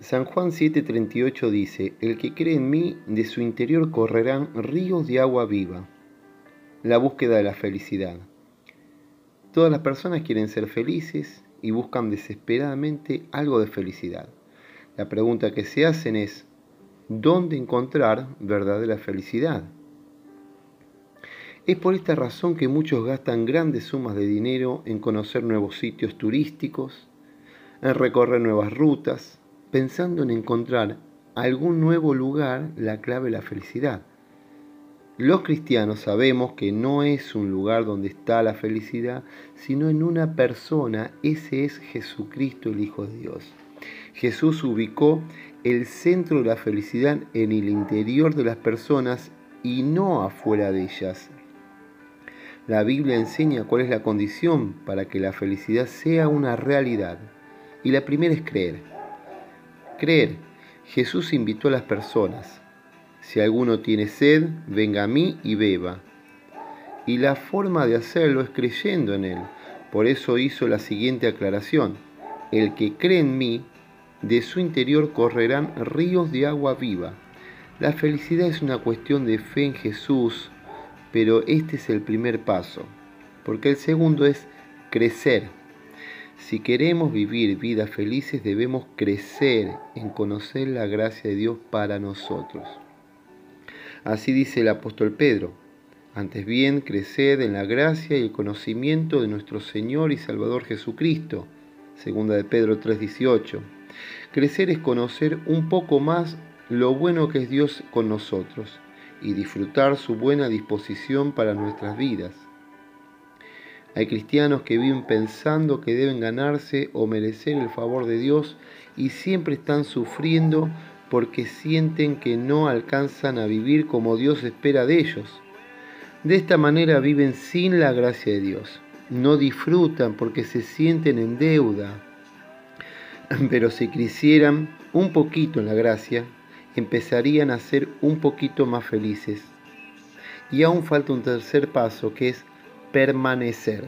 San Juan 7:38 dice, El que cree en mí, de su interior correrán ríos de agua viva. La búsqueda de la felicidad. Todas las personas quieren ser felices y buscan desesperadamente algo de felicidad. La pregunta que se hacen es, ¿dónde encontrar verdadera felicidad? Es por esta razón que muchos gastan grandes sumas de dinero en conocer nuevos sitios turísticos, en recorrer nuevas rutas, pensando en encontrar algún nuevo lugar la clave de la felicidad. Los cristianos sabemos que no es un lugar donde está la felicidad, sino en una persona. Ese es Jesucristo, el Hijo de Dios. Jesús ubicó el centro de la felicidad en el interior de las personas y no afuera de ellas. La Biblia enseña cuál es la condición para que la felicidad sea una realidad. Y la primera es creer. Creer. Jesús invitó a las personas. Si alguno tiene sed, venga a mí y beba. Y la forma de hacerlo es creyendo en Él. Por eso hizo la siguiente aclaración. El que cree en mí, de su interior correrán ríos de agua viva. La felicidad es una cuestión de fe en Jesús, pero este es el primer paso, porque el segundo es crecer. Si queremos vivir vidas felices debemos crecer en conocer la gracia de Dios para nosotros. Así dice el apóstol Pedro. Antes bien, creced en la gracia y el conocimiento de nuestro Señor y Salvador Jesucristo. Segunda de Pedro 3:18. Crecer es conocer un poco más lo bueno que es Dios con nosotros y disfrutar su buena disposición para nuestras vidas. Hay cristianos que viven pensando que deben ganarse o merecer el favor de Dios y siempre están sufriendo porque sienten que no alcanzan a vivir como Dios espera de ellos. De esta manera viven sin la gracia de Dios. No disfrutan porque se sienten en deuda. Pero si crecieran un poquito en la gracia, empezarían a ser un poquito más felices. Y aún falta un tercer paso que es permanecer.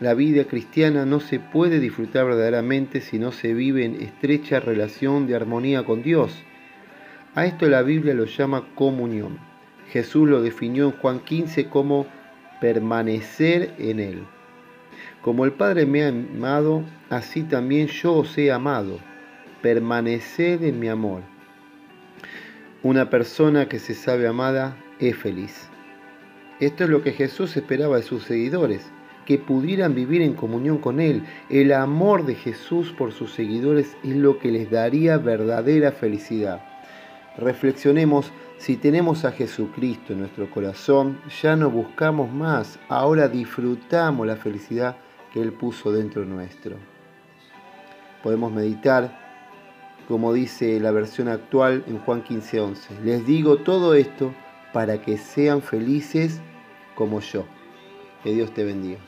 La vida cristiana no se puede disfrutar verdaderamente si no se vive en estrecha relación de armonía con Dios. A esto la Biblia lo llama comunión. Jesús lo definió en Juan 15 como permanecer en Él. Como el Padre me ha amado, así también yo os he amado. Permaneced en mi amor. Una persona que se sabe amada es feliz. Esto es lo que Jesús esperaba de sus seguidores, que pudieran vivir en comunión con Él. El amor de Jesús por sus seguidores es lo que les daría verdadera felicidad. Reflexionemos, si tenemos a Jesucristo en nuestro corazón, ya no buscamos más, ahora disfrutamos la felicidad que Él puso dentro nuestro. Podemos meditar, como dice la versión actual en Juan 15:11. Les digo todo esto para que sean felices como yo. Que Dios te bendiga.